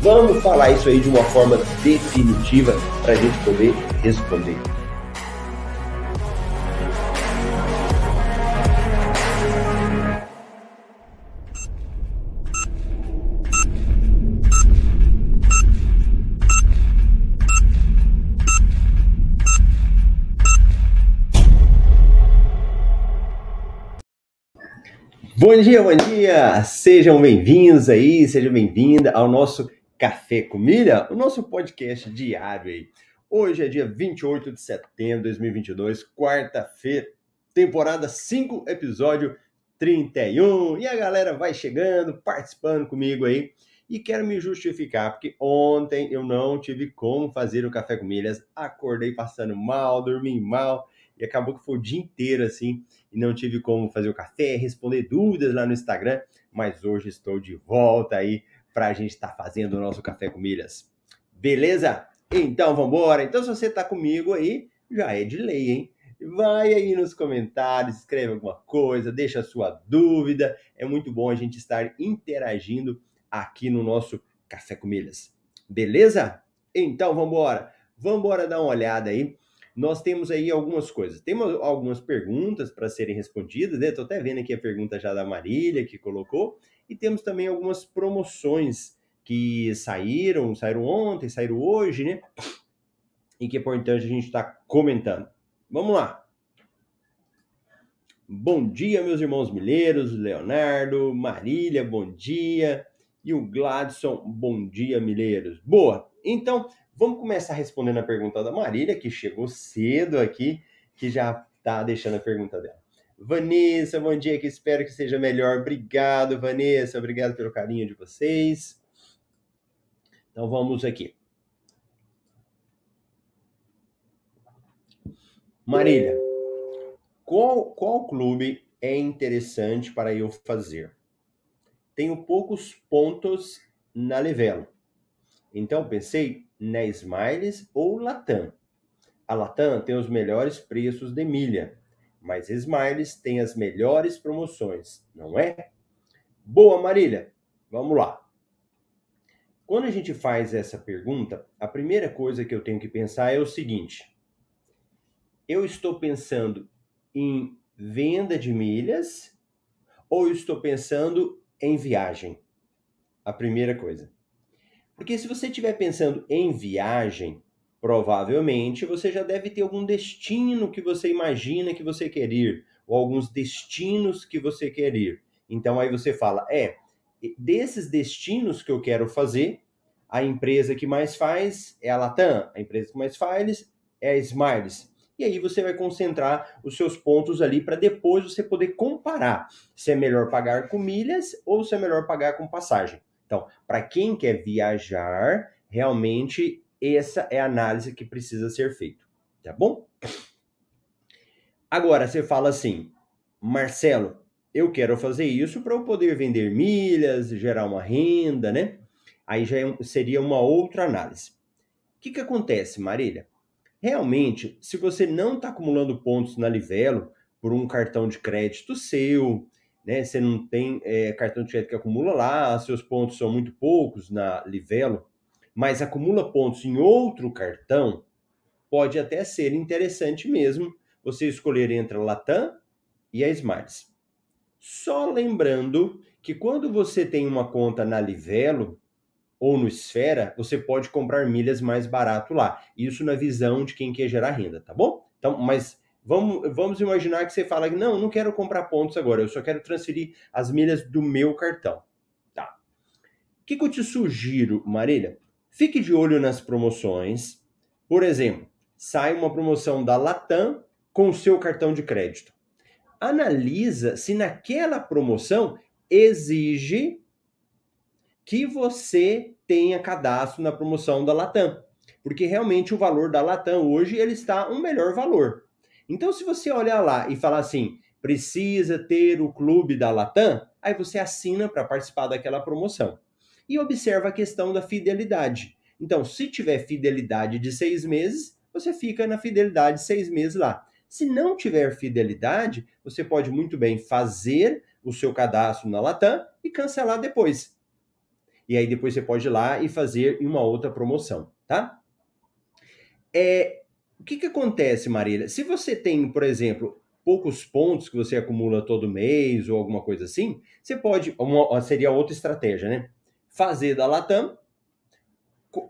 Vamos falar isso aí de uma forma definitiva para a gente poder responder. Bom dia, bom dia! Sejam bem-vindos aí, seja bem-vinda ao nosso Café com Milha, o nosso podcast diário aí. Hoje é dia 28 de setembro de 2022, quarta-feira, temporada 5, episódio 31. E a galera vai chegando, participando comigo aí. E quero me justificar, porque ontem eu não tive como fazer o Café com Milhas. Acordei passando mal, dormi mal e acabou que foi o dia inteiro assim e não tive como fazer o café, responder dúvidas lá no Instagram, mas hoje estou de volta aí para a gente estar tá fazendo o nosso café com milhas. Beleza? Então vamos embora. Então se você está comigo aí, já é de lei, hein? Vai aí nos comentários, escreve alguma coisa, deixa a sua dúvida. É muito bom a gente estar interagindo aqui no nosso Café com Milhas. Beleza? Então vamos embora. Vamos embora dar uma olhada aí. Nós temos aí algumas coisas. Temos algumas perguntas para serem respondidas, né? Estou até vendo aqui a pergunta já da Marília que colocou. E temos também algumas promoções que saíram, saíram ontem, saíram hoje, né? E que é importante a gente estar tá comentando. Vamos lá. Bom dia, meus irmãos milheiros, Leonardo, Marília, bom dia. E o Gladson, bom dia, milheiros. Boa. Então, vamos começar respondendo a pergunta da Marília, que chegou cedo aqui, que já está deixando a pergunta dela. Vanessa, bom dia, que espero que seja melhor. Obrigado, Vanessa, obrigado pelo carinho de vocês. Então vamos aqui. Marília, qual, qual clube é interessante para eu fazer? Tenho poucos pontos na Livelo. Então pensei na Smiles ou Latam. A Latam tem os melhores preços de milha mas Smiles tem as melhores promoções, não é? Boa, Marília. Vamos lá. Quando a gente faz essa pergunta, a primeira coisa que eu tenho que pensar é o seguinte: eu estou pensando em venda de milhas ou eu estou pensando em viagem? A primeira coisa. Porque se você estiver pensando em viagem, Provavelmente você já deve ter algum destino que você imagina que você quer ir, ou alguns destinos que você quer ir. Então aí você fala: é, desses destinos que eu quero fazer, a empresa que mais faz é a Latam, a empresa que mais faz é a Smiles. E aí você vai concentrar os seus pontos ali para depois você poder comparar se é melhor pagar com milhas ou se é melhor pagar com passagem. Então, para quem quer viajar, realmente essa é a análise que precisa ser feita, tá bom? Agora você fala assim, Marcelo, eu quero fazer isso para eu poder vender milhas, gerar uma renda, né? Aí já é seria uma outra análise. O que, que acontece, Marília? Realmente, se você não está acumulando pontos na Livelo por um cartão de crédito seu, né? Você não tem é, cartão de crédito que acumula lá, seus pontos são muito poucos na Livelo, mas acumula pontos em outro cartão, pode até ser interessante mesmo você escolher entre a Latam e a Smiles. Só lembrando que quando você tem uma conta na Livelo ou no Esfera, você pode comprar milhas mais barato lá. Isso na visão de quem quer gerar renda, tá bom? Então, mas vamos, vamos imaginar que você fala que não, não quero comprar pontos agora, eu só quero transferir as milhas do meu cartão. Tá. O que, que eu te sugiro, Marília? Fique de olho nas promoções. Por exemplo, sai uma promoção da Latam com o seu cartão de crédito. Analisa se naquela promoção exige que você tenha cadastro na promoção da Latam. Porque realmente o valor da Latam hoje ele está um melhor valor. Então, se você olhar lá e falar assim, precisa ter o clube da Latam, aí você assina para participar daquela promoção. E observa a questão da fidelidade. Então, se tiver fidelidade de seis meses, você fica na fidelidade seis meses lá. Se não tiver fidelidade, você pode muito bem fazer o seu cadastro na Latam e cancelar depois. E aí depois você pode ir lá e fazer uma outra promoção, tá? É, o que, que acontece, Marília? Se você tem, por exemplo, poucos pontos que você acumula todo mês ou alguma coisa assim, você pode, uma, seria outra estratégia, né? Fazer da Latam,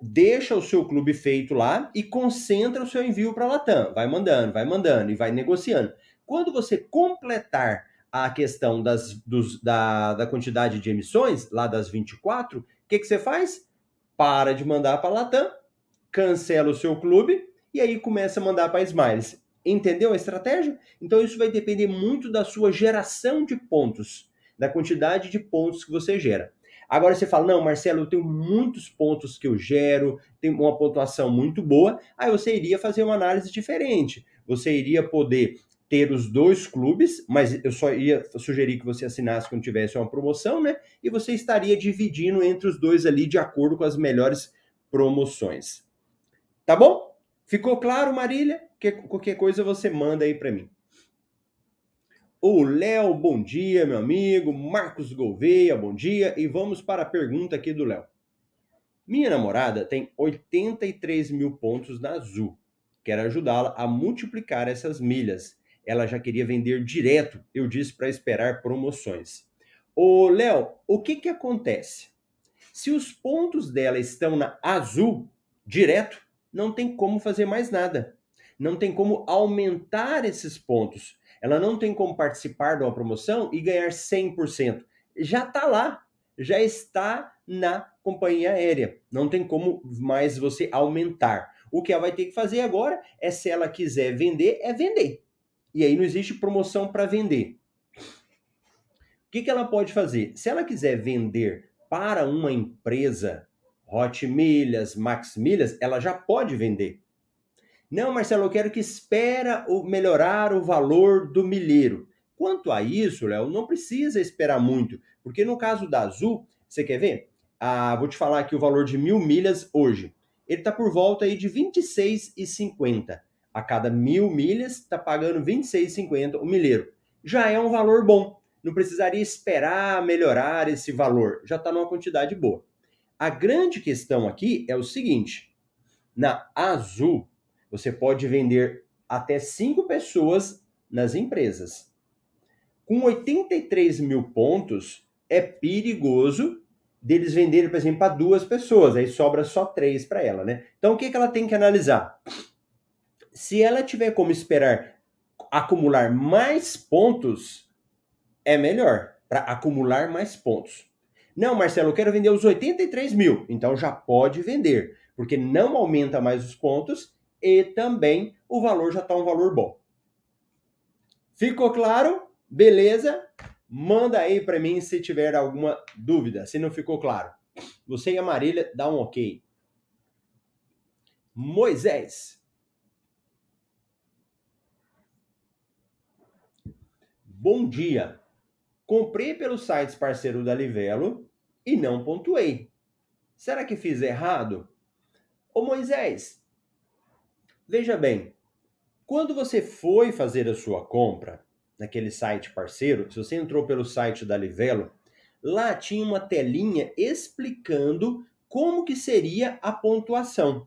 deixa o seu clube feito lá e concentra o seu envio para a Latam. Vai mandando, vai mandando e vai negociando. Quando você completar a questão das, dos, da, da quantidade de emissões, lá das 24, o que, que você faz? Para de mandar para a Latam, cancela o seu clube e aí começa a mandar para a Smiles. Entendeu a estratégia? Então isso vai depender muito da sua geração de pontos, da quantidade de pontos que você gera. Agora você fala, não, Marcelo, eu tenho muitos pontos que eu gero, tenho uma pontuação muito boa. Aí você iria fazer uma análise diferente. Você iria poder ter os dois clubes, mas eu só ia sugerir que você assinasse quando tivesse uma promoção, né? E você estaria dividindo entre os dois ali de acordo com as melhores promoções. Tá bom? Ficou claro, Marília? Que, qualquer coisa você manda aí para mim. O Léo, bom dia, meu amigo. Marcos Gouveia, bom dia. E vamos para a pergunta aqui do Léo. Minha namorada tem 83 mil pontos na Azul. Quero ajudá-la a multiplicar essas milhas. Ela já queria vender direto. Eu disse para esperar promoções. Ô, Léo, o que que acontece? Se os pontos dela estão na Azul, direto, não tem como fazer mais nada. Não tem como aumentar esses pontos ela não tem como participar de uma promoção e ganhar 100%. Já está lá, já está na companhia aérea. Não tem como mais você aumentar. O que ela vai ter que fazer agora é, se ela quiser vender, é vender. E aí não existe promoção para vender. O que, que ela pode fazer? Se ela quiser vender para uma empresa, Hot Milhas, Max Milhas, ela já pode vender. Não, Marcelo, eu quero que espera melhorar o valor do milheiro. Quanto a isso, Léo, não precisa esperar muito, porque no caso da Azul, você quer ver? Ah, vou te falar aqui o valor de mil milhas hoje. Ele está por volta aí de R$ 26,50. A cada mil milhas, está pagando R$ 26,50 o milheiro. Já é um valor bom. Não precisaria esperar melhorar esse valor. Já está numa quantidade boa. A grande questão aqui é o seguinte: na Azul, você pode vender até cinco pessoas nas empresas. Com 83 mil pontos, é perigoso deles venderem, por exemplo, para duas pessoas, aí sobra só três para ela, né? Então, o que, que ela tem que analisar? Se ela tiver como esperar acumular mais pontos, é melhor para acumular mais pontos. Não, Marcelo, eu quero vender os 83 mil. Então já pode vender, porque não aumenta mais os pontos e também o valor já está um valor bom. Ficou claro? Beleza? Manda aí para mim se tiver alguma dúvida, se não ficou claro. Você e a Marília, dá um ok. Moisés. Bom dia. Comprei pelos sites parceiro da Livelo e não pontuei. Será que fiz errado? Ô Moisés, Veja bem, quando você foi fazer a sua compra naquele site parceiro, se você entrou pelo site da Livelo, lá tinha uma telinha explicando como que seria a pontuação.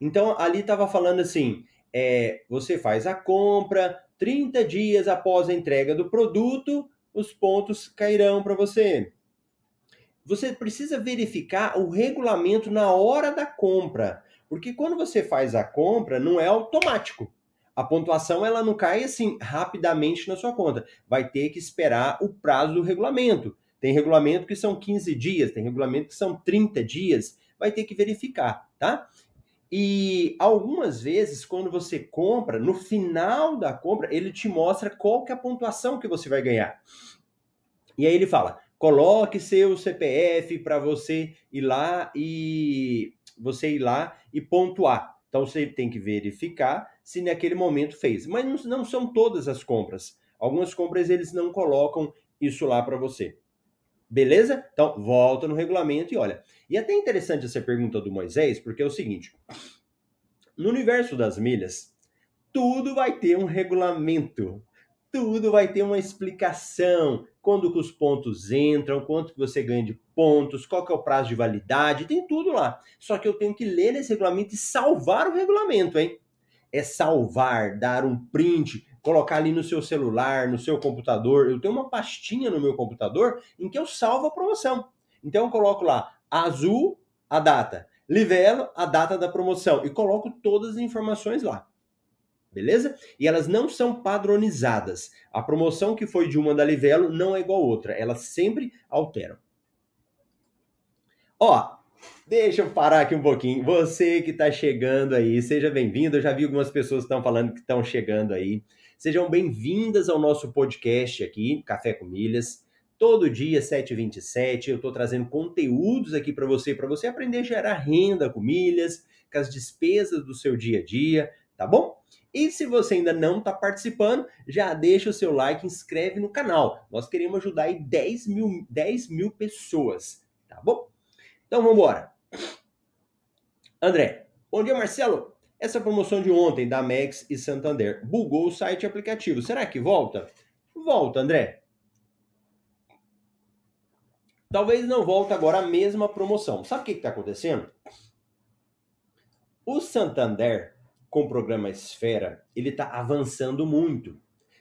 Então ali estava falando assim, é, você faz a compra, 30 dias após a entrega do produto, os pontos cairão para você. Você precisa verificar o regulamento na hora da compra. Porque quando você faz a compra, não é automático. A pontuação ela não cai assim rapidamente na sua conta. Vai ter que esperar o prazo do regulamento. Tem regulamento que são 15 dias, tem regulamento que são 30 dias. Vai ter que verificar, tá? E algumas vezes, quando você compra, no final da compra, ele te mostra qual que é a pontuação que você vai ganhar. E aí ele fala: coloque seu CPF para você ir lá e você ir lá e pontuar. Então você tem que verificar se naquele momento fez. Mas não, são todas as compras. Algumas compras eles não colocam isso lá para você. Beleza? Então volta no regulamento e olha. E é até interessante essa pergunta do Moisés, porque é o seguinte: no universo das milhas, tudo vai ter um regulamento. Tudo vai ter uma explicação. Quando que os pontos entram, quanto que você ganha de pontos, qual que é o prazo de validade, tem tudo lá. Só que eu tenho que ler esse regulamento e salvar o regulamento, hein? É salvar, dar um print, colocar ali no seu celular, no seu computador. Eu tenho uma pastinha no meu computador em que eu salvo a promoção. Então eu coloco lá azul a data, livelo a data da promoção e coloco todas as informações lá beleza? E elas não são padronizadas. A promoção que foi de uma da Livelo não é igual a outra, elas sempre alteram. Ó, deixa eu parar aqui um pouquinho. Você que está chegando aí, seja bem-vindo. Eu já vi algumas pessoas que estão falando que estão chegando aí. Sejam bem-vindas ao nosso podcast aqui, Café com Milhas. Todo dia, 7h27, eu estou trazendo conteúdos aqui para você, para você aprender a gerar renda com milhas, com as despesas do seu dia a dia, tá bom? E se você ainda não está participando, já deixa o seu like, inscreve no canal. Nós queremos ajudar aí 10 mil, 10 mil pessoas, tá bom? Então vamos embora. André, bom dia Marcelo. Essa promoção de ontem da Max e Santander bugou o site aplicativo. Será que volta? Volta, André. Talvez não volte agora a mesma promoção. Sabe o que está acontecendo? O Santander com o programa Esfera, ele está avançando muito.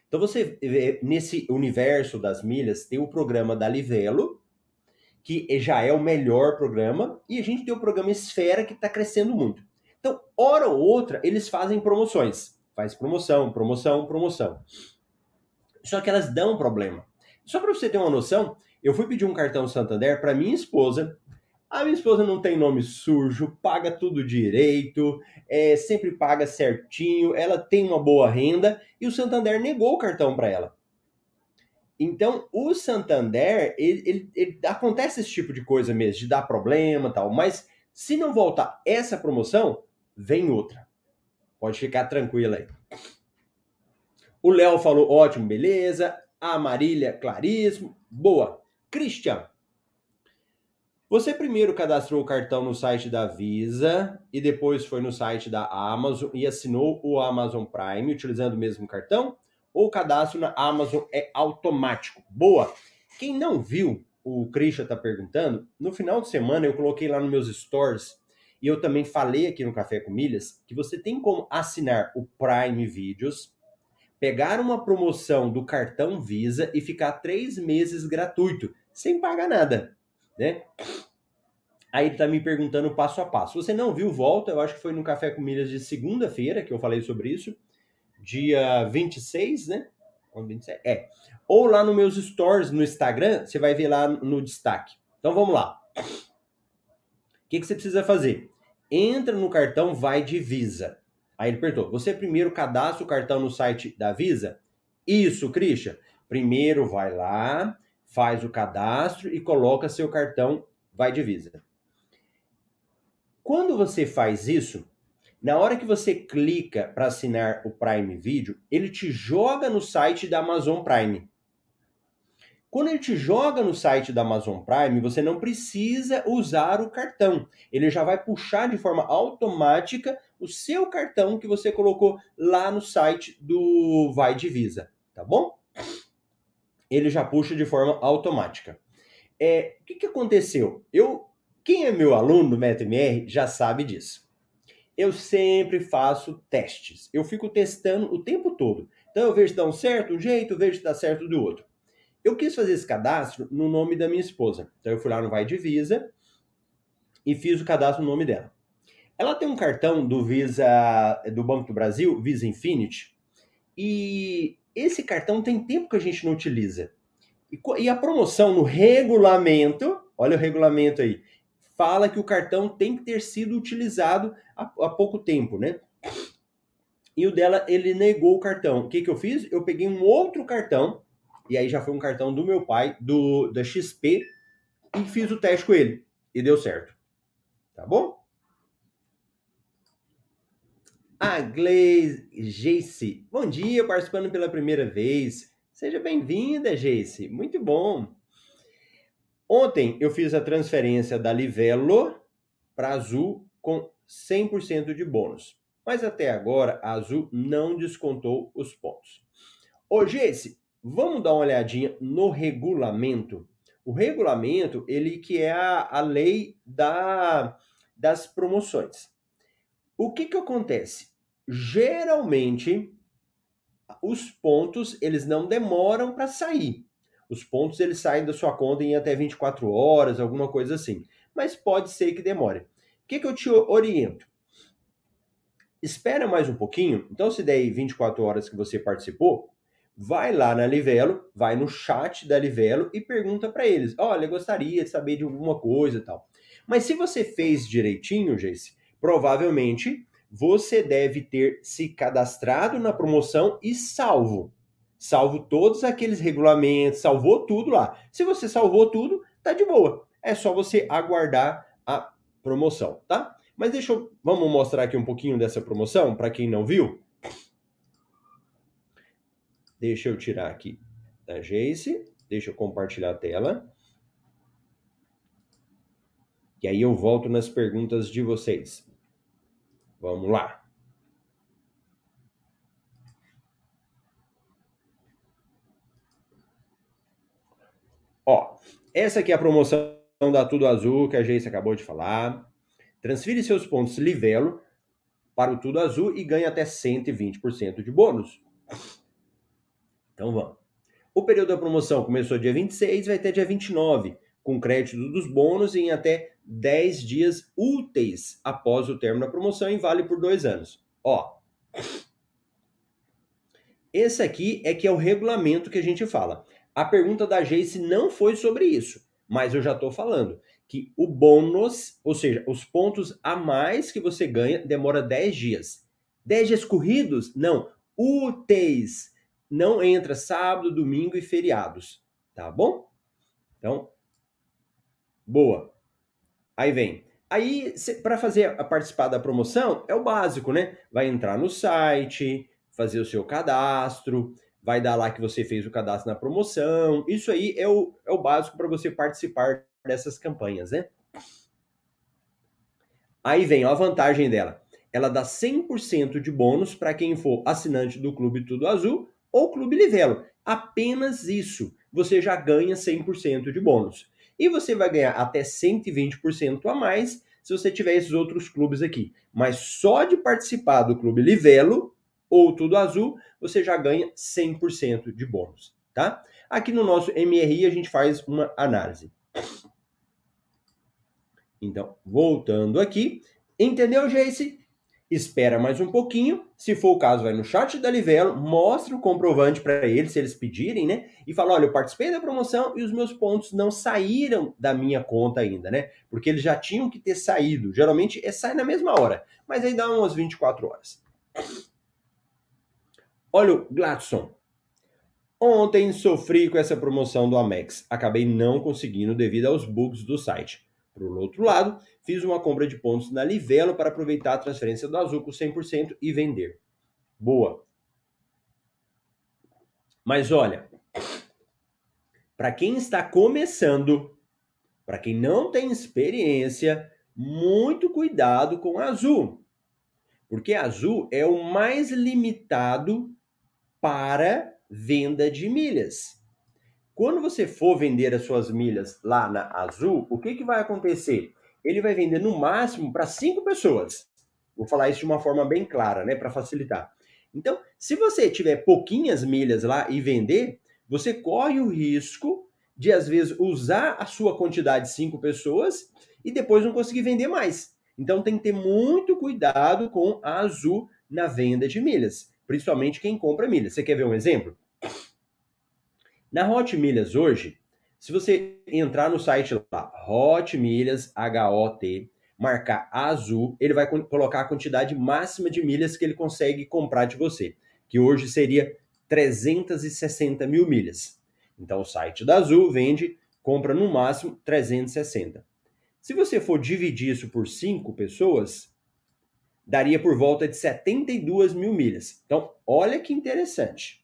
Então você vê, nesse universo das milhas tem o programa da Livelo, que já é o melhor programa, e a gente tem o programa Esfera que está crescendo muito. Então, hora ou outra, eles fazem promoções. Faz promoção, promoção, promoção. Só que elas dão problema. Só para você ter uma noção, eu fui pedir um cartão Santander para minha esposa a minha esposa não tem nome sujo, paga tudo direito, é, sempre paga certinho, ela tem uma boa renda e o Santander negou o cartão para ela. Então, o Santander, ele, ele, ele, acontece esse tipo de coisa mesmo, de dar problema tal, mas se não voltar essa promoção, vem outra. Pode ficar tranquila aí. O Léo falou ótimo, beleza. A Marília, claríssimo. Boa. Christian, você primeiro cadastrou o cartão no site da Visa e depois foi no site da Amazon e assinou o Amazon Prime utilizando o mesmo cartão? Ou o cadastro na Amazon é automático? Boa! Quem não viu, o Christian está perguntando, no final de semana eu coloquei lá nos meus stores e eu também falei aqui no Café com Milhas que você tem como assinar o Prime Videos, pegar uma promoção do cartão Visa e ficar três meses gratuito, sem pagar nada né? Aí ele tá me perguntando passo a passo. Você não viu, volta. Eu acho que foi no Café com Milhas de segunda-feira que eu falei sobre isso. Dia 26, né? É. Ou lá nos meus stories no Instagram, você vai ver lá no destaque. Então vamos lá. O que, que você precisa fazer? Entra no cartão Vai de Visa. Aí ele perguntou: você primeiro cadastra o cartão no site da Visa? Isso, Christian. Primeiro vai lá, faz o cadastro e coloca seu cartão vai de Visa. Quando você faz isso, na hora que você clica para assinar o Prime Video, ele te joga no site da Amazon Prime. Quando ele te joga no site da Amazon Prime, você não precisa usar o cartão. Ele já vai puxar de forma automática o seu cartão que você colocou lá no site do Vai de Visa, tá bom? Ele já puxa de forma automática. É, o que, que aconteceu? Eu, quem é meu aluno do MetaMR já sabe disso. Eu sempre faço testes. Eu fico testando o tempo todo. Então eu vejo se dá um certo um jeito, vejo se dá certo do outro. Eu quis fazer esse cadastro no nome da minha esposa. Então eu fui lá no Vai de Visa e fiz o cadastro no nome dela. Ela tem um cartão do Visa do Banco do Brasil, Visa Infinity, e esse cartão tem tempo que a gente não utiliza. E, e a promoção no regulamento, olha o regulamento aí, fala que o cartão tem que ter sido utilizado há, há pouco tempo, né? E o dela, ele negou o cartão. O que, que eu fiz? Eu peguei um outro cartão e aí já foi um cartão do meu pai, do da XP, e fiz o teste com ele. E deu certo. Tá bom? A Gleice. Bom dia, participando pela primeira vez. Seja bem-vinda, Geice. Muito bom. Ontem eu fiz a transferência da Livelo para Azul com 100% de bônus. Mas até agora a Azul não descontou os pontos. Ô, Geice, vamos dar uma olhadinha no regulamento. O regulamento, ele que é a, a lei da, das promoções. O que que acontece? Geralmente, os pontos, eles não demoram para sair. Os pontos, eles saem da sua conta em até 24 horas, alguma coisa assim. Mas pode ser que demore. O que que eu te oriento? Espera mais um pouquinho. Então, se der 24 horas que você participou, vai lá na Livelo, vai no chat da Livelo e pergunta para eles: olha, gostaria de saber de alguma coisa tal. Mas se você fez direitinho, Jace, provavelmente você deve ter se cadastrado na promoção e salvo. Salvo todos aqueles regulamentos, salvou tudo lá. Se você salvou tudo, tá de boa. É só você aguardar a promoção, tá? Mas deixa eu, vamos mostrar aqui um pouquinho dessa promoção para quem não viu. Deixa eu tirar aqui da Jace. Deixa eu compartilhar a tela. E aí eu volto nas perguntas de vocês. Vamos lá. Ó, essa aqui é a promoção da Tudo Azul que a Jace acabou de falar. Transfire seus pontos Livelo para o Tudo Azul e ganhe até 120% de bônus. Então vamos. O período da promoção começou dia 26 vai até dia 29, com crédito dos bônus em até 10 dias úteis após o término da promoção e vale por dois anos. Ó, esse aqui é que é o regulamento que a gente fala. A pergunta da Jace não foi sobre isso, mas eu já estou falando que o bônus, ou seja, os pontos a mais que você ganha, demora 10 dias. 10 dias corridos? Não, úteis não entra sábado, domingo e feriados, tá bom? Então, boa. Aí vem. Aí, para fazer participar da promoção, é o básico, né? Vai entrar no site, fazer o seu cadastro, vai dar lá que você fez o cadastro na promoção. Isso aí é o, é o básico para você participar dessas campanhas, né? Aí vem ó, a vantagem dela. Ela dá 100% de bônus para quem for assinante do Clube Tudo Azul ou Clube Livelo. Apenas isso, você já ganha 100% de bônus. E você vai ganhar até 120% a mais se você tiver esses outros clubes aqui. Mas só de participar do Clube Livelo ou Tudo Azul, você já ganha 100% de bônus, tá? Aqui no nosso MRI a gente faz uma análise. Então, voltando aqui, entendeu, Jace? Espera mais um pouquinho, se for o caso, vai no chat da Livelo, mostra o comprovante para eles, se eles pedirem, né? E fala: olha, eu participei da promoção e os meus pontos não saíram da minha conta ainda, né? Porque eles já tinham que ter saído. Geralmente é sai na mesma hora, mas aí dá umas 24 horas. Olha o Gladson. Ontem sofri com essa promoção do Amex. Acabei não conseguindo devido aos bugs do site. Por outro lado, fiz uma compra de pontos na Livelo para aproveitar a transferência do Azul com 100% e vender. Boa. Mas olha, para quem está começando, para quem não tem experiência, muito cuidado com Azul. Porque Azul é o mais limitado para venda de milhas. Quando você for vender as suas milhas lá na Azul, o que, que vai acontecer? Ele vai vender no máximo para cinco pessoas. Vou falar isso de uma forma bem clara, né, para facilitar. Então, se você tiver pouquinhas milhas lá e vender, você corre o risco de às vezes usar a sua quantidade de cinco pessoas e depois não conseguir vender mais. Então tem que ter muito cuidado com a Azul na venda de milhas, principalmente quem compra milhas. Você quer ver um exemplo? Na Hot Milhas hoje, se você entrar no site lá, Hot Milhas, H-O-T, marcar azul, ele vai colocar a quantidade máxima de milhas que ele consegue comprar de você, que hoje seria 360 mil milhas. Então o site da Azul vende, compra no máximo 360. Se você for dividir isso por 5 pessoas, daria por volta de 72 mil milhas. Então, olha que interessante.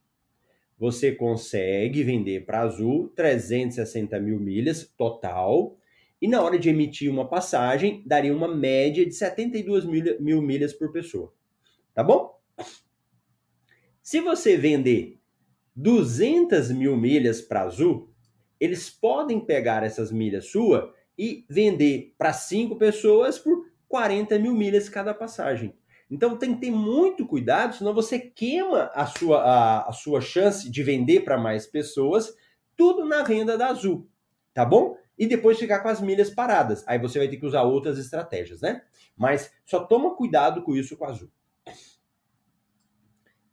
Você consegue vender para Azul 360 mil milhas total, e na hora de emitir uma passagem, daria uma média de 72 mil, mil milhas por pessoa. Tá bom? Se você vender 200 mil milhas para Azul, eles podem pegar essas milhas sua e vender para cinco pessoas por 40 mil milhas cada passagem. Então tem que ter muito cuidado, senão você queima a sua, a, a sua chance de vender para mais pessoas, tudo na renda da Azul, tá bom? E depois ficar com as milhas paradas. Aí você vai ter que usar outras estratégias, né? Mas só toma cuidado com isso com a Azul.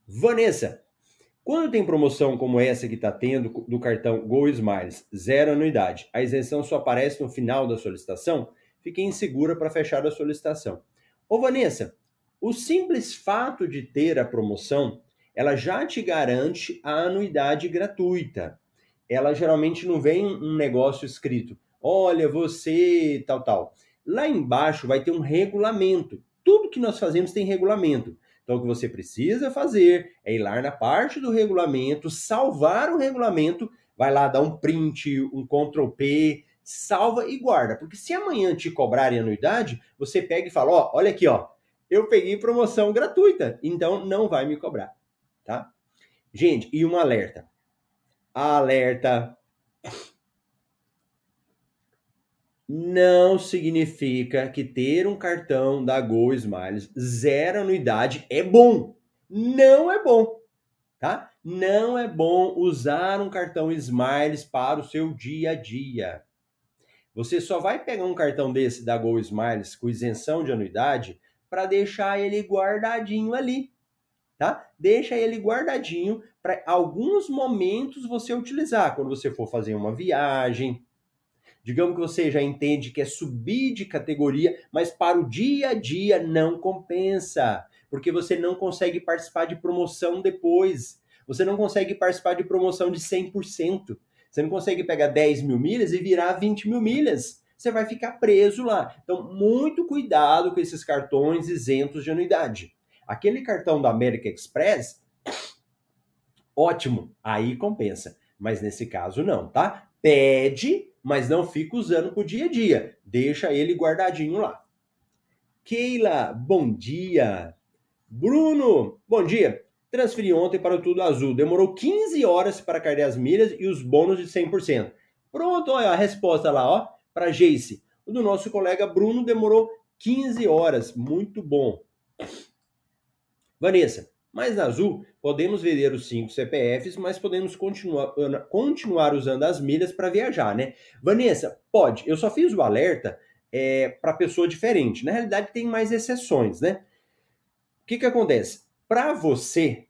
Vanessa, quando tem promoção como essa que está tendo do cartão Go Smiles, zero anuidade, a isenção só aparece no final da solicitação, fiquei insegura para fechar a solicitação. Ô Vanessa, o simples fato de ter a promoção, ela já te garante a anuidade gratuita. Ela geralmente não vem um negócio escrito, olha, você tal, tal. Lá embaixo vai ter um regulamento. Tudo que nós fazemos tem regulamento. Então, o que você precisa fazer é ir lá na parte do regulamento, salvar o regulamento, vai lá dar um print, um Ctrl P, salva e guarda. Porque se amanhã te cobrarem anuidade, você pega e fala: ó, olha aqui, ó, eu peguei promoção gratuita, então não vai me cobrar, tá? Gente, e um alerta. Alerta não significa que ter um cartão da Go Smiles zero anuidade é bom. Não é bom, tá? Não é bom usar um cartão Smiles para o seu dia a dia. Você só vai pegar um cartão desse da Go Smiles com isenção de anuidade para deixar ele guardadinho ali, tá? Deixa ele guardadinho para alguns momentos você utilizar, quando você for fazer uma viagem, Digamos que você já entende que é subir de categoria, mas para o dia a dia não compensa, porque você não consegue participar de promoção depois. Você não consegue participar de promoção de 100%. Você não consegue pegar 10 mil milhas e virar 20 mil milhas. Você vai ficar preso lá. Então, muito cuidado com esses cartões isentos de anuidade. Aquele cartão da American Express, ótimo, aí compensa. Mas nesse caso, não, tá? Pede mas não fica usando pro dia a dia. Deixa ele guardadinho lá. Keila, bom dia. Bruno, bom dia. Transferi ontem para o Tudo Azul. Demorou 15 horas para cair as milhas e os bônus de 100%. Pronto, olha a resposta lá, ó, para Jace. O do nosso colega Bruno demorou 15 horas. Muito bom. Vanessa, mas na Azul, podemos vender os cinco CPFs, mas podemos continuar, continuar usando as milhas para viajar, né? Vanessa, pode. Eu só fiz o alerta é, para pessoa diferente. Na realidade, tem mais exceções, né? O que, que acontece? Para você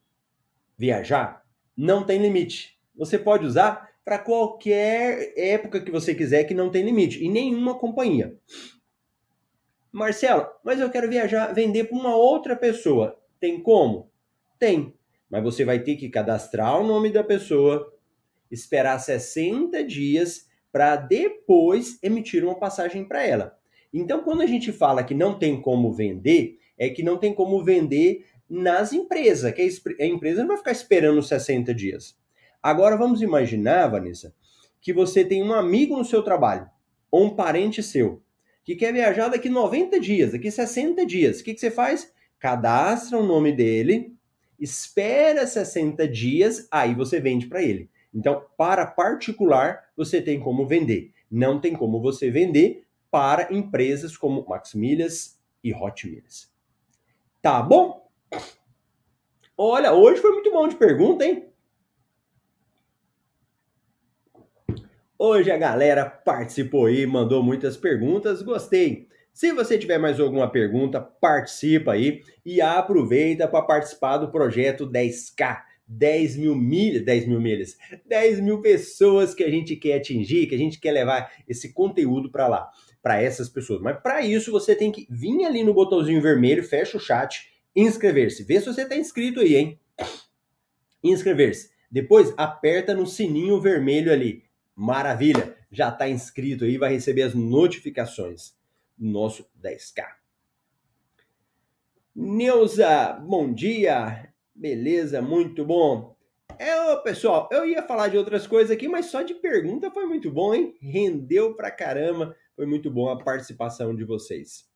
viajar, não tem limite. Você pode usar para qualquer época que você quiser, que não tem limite, e nenhuma companhia. Marcelo, mas eu quero viajar, vender para uma outra pessoa. Tem como? Tem. Mas você vai ter que cadastrar o nome da pessoa, esperar 60 dias para depois emitir uma passagem para ela. Então, quando a gente fala que não tem como vender, é que não tem como vender nas empresas, que a empresa não vai ficar esperando 60 dias. Agora vamos imaginar, Vanessa, que você tem um amigo no seu trabalho, ou um parente seu, que quer viajar daqui 90 dias, daqui 60 dias. O que, que você faz? Cadastra o nome dele, espera 60 dias, aí você vende para ele. Então, para particular, você tem como vender. Não tem como você vender para empresas como Maximilhas e Hotmilhas. Tá bom? Olha, hoje foi muito bom de pergunta, hein? Hoje a galera participou aí, mandou muitas perguntas, gostei. Se você tiver mais alguma pergunta, participa aí e aproveita para participar do projeto 10K. 10 mil milhas, 10 mil milhas, 10 mil pessoas que a gente quer atingir, que a gente quer levar esse conteúdo para lá, para essas pessoas. Mas para isso você tem que vir ali no botãozinho vermelho, fecha o chat, inscrever-se. Vê se você está inscrito aí, hein? Inscrever-se. Depois aperta no sininho vermelho ali. Maravilha! Já está inscrito aí, vai receber as notificações do nosso 10K. Neuza, bom dia! Beleza, muito bom. É, pessoal, eu ia falar de outras coisas aqui, mas só de pergunta foi muito bom, hein? Rendeu pra caramba. Foi muito bom a participação de vocês.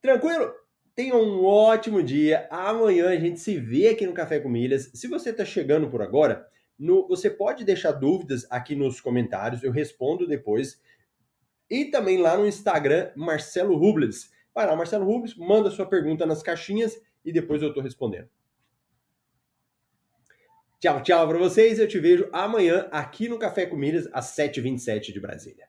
Tranquilo? Tenha um ótimo dia. Amanhã a gente se vê aqui no Café com Milhas. Se você está chegando por agora, no, você pode deixar dúvidas aqui nos comentários, eu respondo depois. E também lá no Instagram, Marcelo Rubles. Vai lá, Marcelo Rubles, manda sua pergunta nas caixinhas e depois eu estou respondendo. Tchau, tchau para vocês. Eu te vejo amanhã aqui no Café com Milhas, às 7h27 de Brasília.